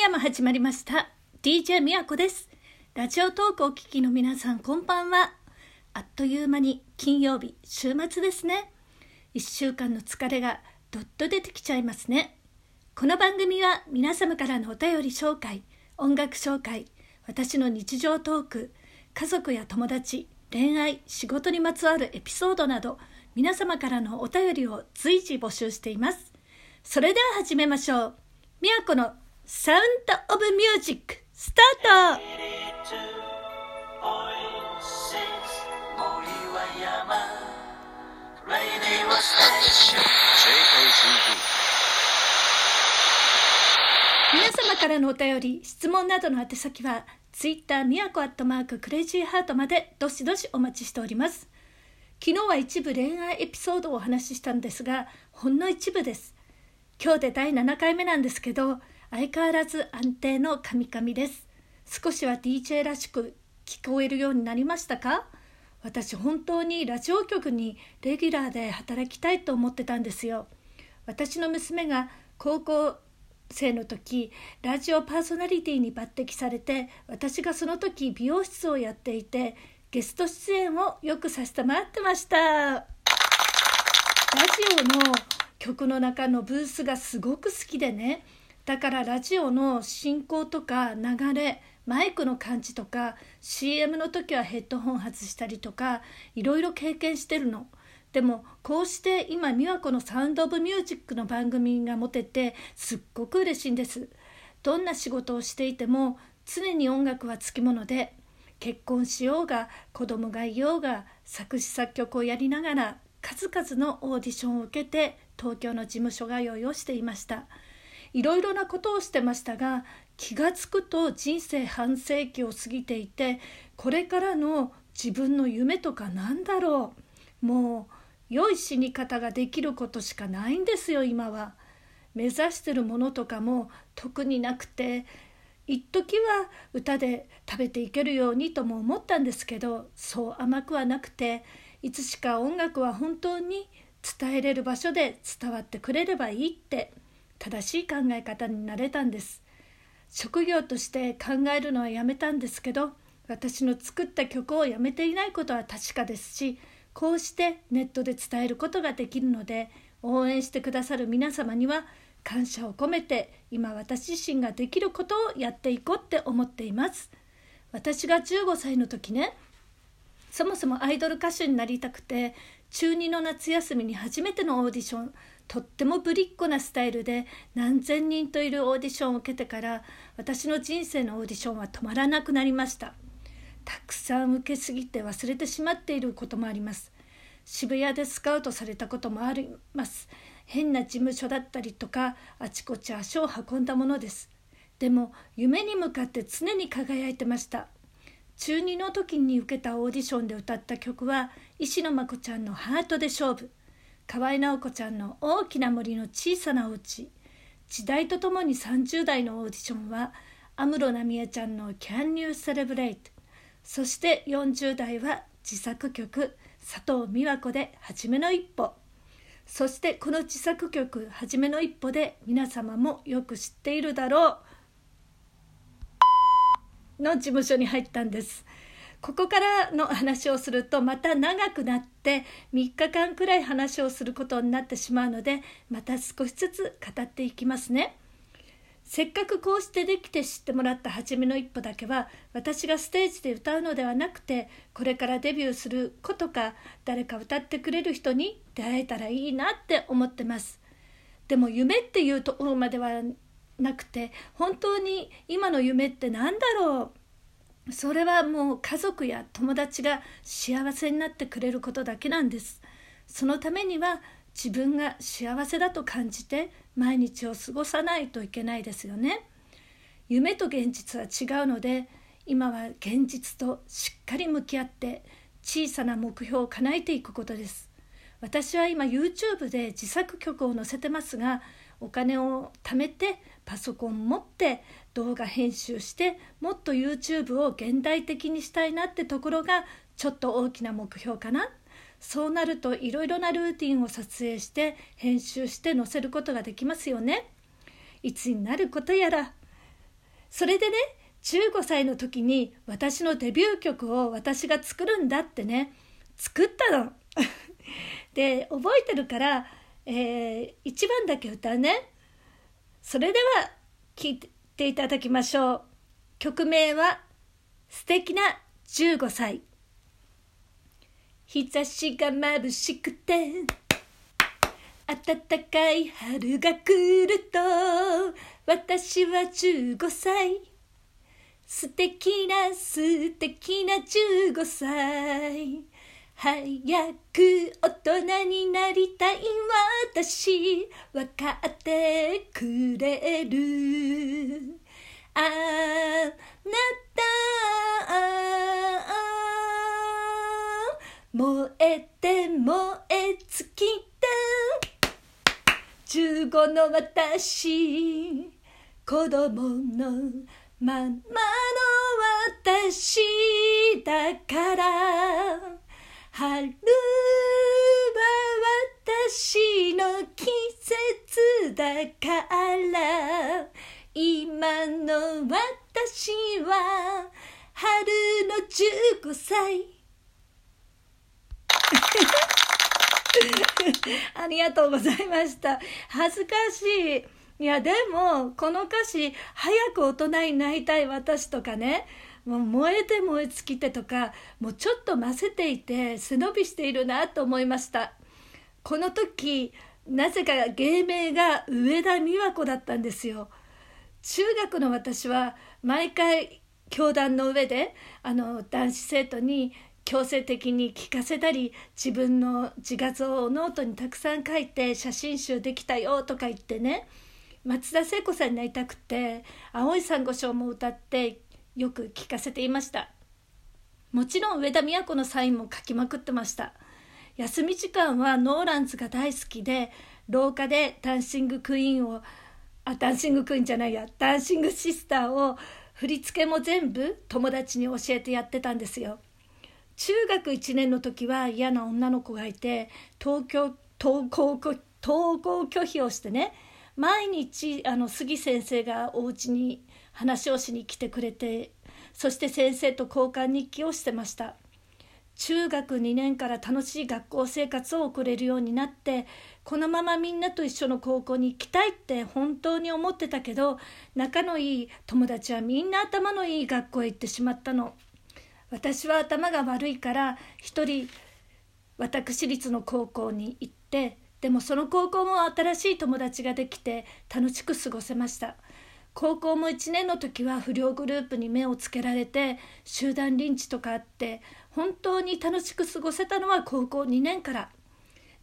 夜も始まりました。DJ みやこです。ラジオトークお聞きの皆さんこんばんは。あっという間に金曜日週末ですね。1週間の疲れがどっと出てきちゃいますね。この番組は皆様からのお便り紹介音楽紹介私の日常トーク家族や友達恋愛仕事にまつわるエピソードなど皆様からのお便りを随時募集しています。それでは始めましょう。みわこのサウンドオブミュージックスタート皆様からのお便り、質問などの宛先は、ツイッターみわこアットマーククレイジーハートまでどしどしお待ちしております。昨日は一部恋愛エピソードをお話ししたんですが、ほんの一部です。今日で第7回目なんですけど、相変わらず安定のカミカミです。少しは DJ らしく聞こえるようになりましたか？私本当にラジオ局にレギュラーで働きたいと思ってたんですよ。私の娘が高校生の時ラジオパーソナリティに抜擢されて私がその時美容室をやっていてゲスト出演をよくさせてもらってましたラジオの曲の中のブースがすごく好きでねだからラジオの進行とか流れマイクの感じとか CM の時はヘッドホン外したりとかいろいろ経験してるの。でもこうして今美和子のサウンド・オブ・ミュージックの番組が持ててすっごく嬉しいんです。どんな仕事をしていても常に音楽はつきもので結婚しようが子供がいようが作詞作曲をやりながら数々のオーディションを受けて東京の事務所通いをしていました。いろいろなことをしてましたが気が付くと人生半世紀を過ぎていてこれからの自分の夢とかなんだろうもう良い死に方ができることしかないんですよ今は。目指してるものとかも特になくて一時は歌で食べていけるようにとも思ったんですけどそう甘くはなくていつしか音楽は本当に伝えれる場所で伝わってくれればいいって正しい考え方になれたんです。職業として考えるのはやめたんですけど私の作った曲をやめていないことは確かですしこうしてネットで伝えることができるので応援してくださる皆様には感謝を込めて今私自身ができることをやっていこうって思っています。私が15歳の時ねそもそもアイドル歌手になりたくて中2の夏休みに初めてのオーディション。とってもぶりっ子なスタイルで何千人といるオーディションを受けてから私の人生のオーディションは止まらなくなりました。たくさん受けすぎて忘れてしまっていることもあります。渋谷でスカウトされたこともあります。変な事務所だったりとかあちこち足を運んだものです。でも夢に向かって常に輝いてました。中2の時に受けたオーディションで歌った曲は石野真子ちゃんの「ハートで勝負」河合直子ちゃんの大きな森の小さなお家。時代とともに30代のオーディションは安室奈美恵ちゃんの「Can You Celebrate」そして40代は自作曲佐藤美和子で「はじめの一歩」そしてこの自作曲「はじめの一歩」で皆様もよく知っているだろう。の事務所に入ったんです。ここからの話をするとまた長くなって3日間くらい話をすることになってしまうのでまた少しずつ語っていきますね。せっかくこうしてできて知ってもらった初めの一歩だけは私がステージで歌うのではなくてこれからデビューする子とか誰か歌ってくれる人に出会えたらいいなって思ってます。でも夢っていうところまではなくて本当に今の夢って何だろう？それはもう家族や友達が幸せになってくれることだけなんです。そのためには自分が幸せだと感じて毎日を過ごさないといけないですよね。夢と現実は違うので今は現実としっかり向き合って小さな目標を叶えていくことです。私は今 YouTube で自作曲を載せてますがお金を貯めてパソコン持って動画編集してもっと YouTube を現代的にしたいなってところがちょっと大きな目標かな。そうなるといろいろなルーティンを撮影して編集して載せることができますよね。いつになることやら。それでね15歳の時に私のデビュー曲を私が作るんだってね。作ったの。で覚えてるから、えー、1番だけ歌うね。それでは聴いていただきましょう。曲名は「素敵な15歳」。日差しが眩しくて暖かい春が来ると私は15歳素敵な素敵な15歳早く大人になりたい私分かってくれる。あなた燃えて燃え尽きた15の私子供のままの私だから。春は私の季節だから今の私は春の15歳 ありがとうございました。恥ずかしい。いや、でも、この歌詞、早く大人になりたい私とかね、もう燃えて燃え尽きてとか、もうちょっとませていて、背伸びしているなと思いました。この時、なぜか芸名が上田美和子だったんですよ。中学の私は毎回教壇の上であの男子生徒に強制的に聞かせたり自分の自画像をノートにたくさん書いて写真集できたよとか言ってね松田聖子さんになりたくて「青い珊瑚礁」も歌ってよく聞かせていました。もちろん上田都のサインも書きまくってました。休み時間はノーランズが大好きで廊下でダンシングクイーンをあダンシングクイーンじゃないやダンシングシスターを振り付けも全部友達に教えてやってたんですよ。中学1年の時は嫌な女の子がいて東京登校拒否をしてね毎日あの杉先生がお家に話をしに来てくれてそして先生と交換日記をしてました中学2年から楽しい学校生活を送れるようになってこのままみんなと一緒の高校に行きたいって本当に思ってたけど仲のいい友達はみんな頭のいい学校へ行ってしまったの。私は頭が悪いから一人私立の高校に行ってでもその高校も新しい友達ができて楽しく過ごせました。高校も1年の時は不良グループに目をつけられて集団リンチとかあって本当に楽しく過ごせたのは高校2年から。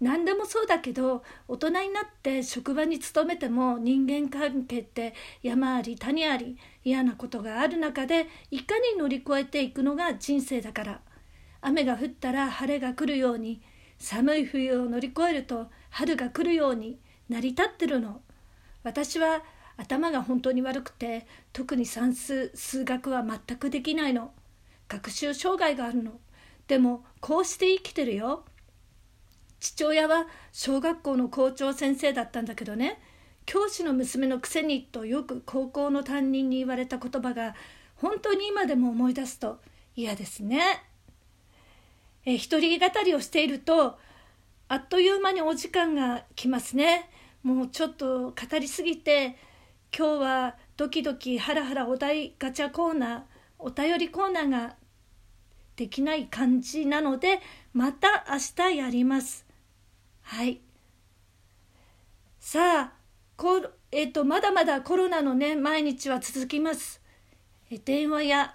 何でもそうだけど大人になって職場に勤めても人間関係って山あり谷あり嫌なことがある中でいかに乗り越えていくのが人生だから。雨が降ったら晴れが来るように寒い冬を乗り越えると春が来るように成り立ってるの。私は頭が本当に悪くて特に算数数学は全くできないの。学習障害があるの。でもこうして生きてるよ。父親は小学校の校長先生だったんだけどね。教師の娘のくせにとよく高校の担任に言われた言葉が本当に今でも思い出すと嫌ですね。え一人語りをしているとあっという間にお時間が来ますね。もうちょっと語りすぎて今日はドキドキハラハラお題ガチャコーナーお便りコーナーができない感じなのでまた明日やります。はい。さあこえーと、まだまだコロナのね毎日は続きます。え電話や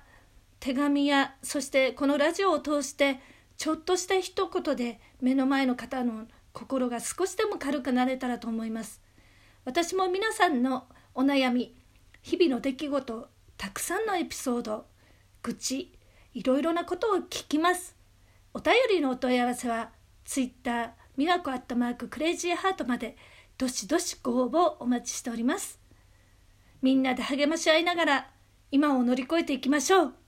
手紙やそしてこのラジオを通してちょっとした一言で目の前の方の心が少しでも軽くなれたらと思います。私も皆さんのお悩み日々の出来事たくさんのエピソード愚痴いろいろなことを聞きます。お便りのお問い合わせは Twitter ミラコアットマーククレイジーハートまでどしどしご応募お待ちしておりますみんなで励まし合いながら今を乗り越えていきましょう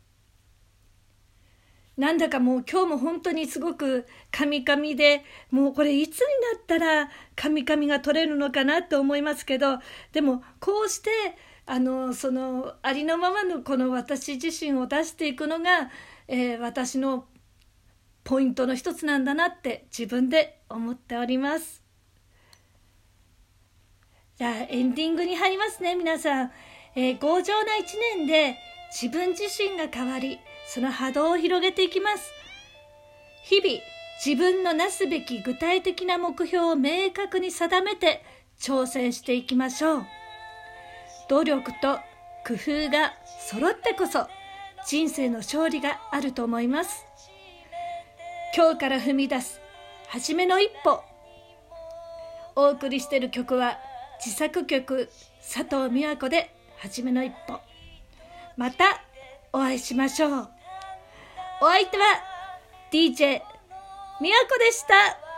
なんだかもう今日も本当にすごくカミカミでもうこれいつになったらカミカミが取れるのかなと思いますけどでもこうしてあのそのありのままのこの私自身を出していくのが、えー、私のポイントの一つなんだなって自分で思っております。じゃあエンディングに入りますね皆さん、えー、強情な一年で自分自身が変わりその波動を広げていきます。日々自分のなすべき具体的な目標を明確に定めて挑戦していきましょう。努力と工夫が揃ってこそ人生の勝利があると思います。今日から踏み出す初めの一歩。お送りしている曲は自作曲佐藤美和子で初めの一歩。またお会いしましょう。お相手は DJ みやこでした。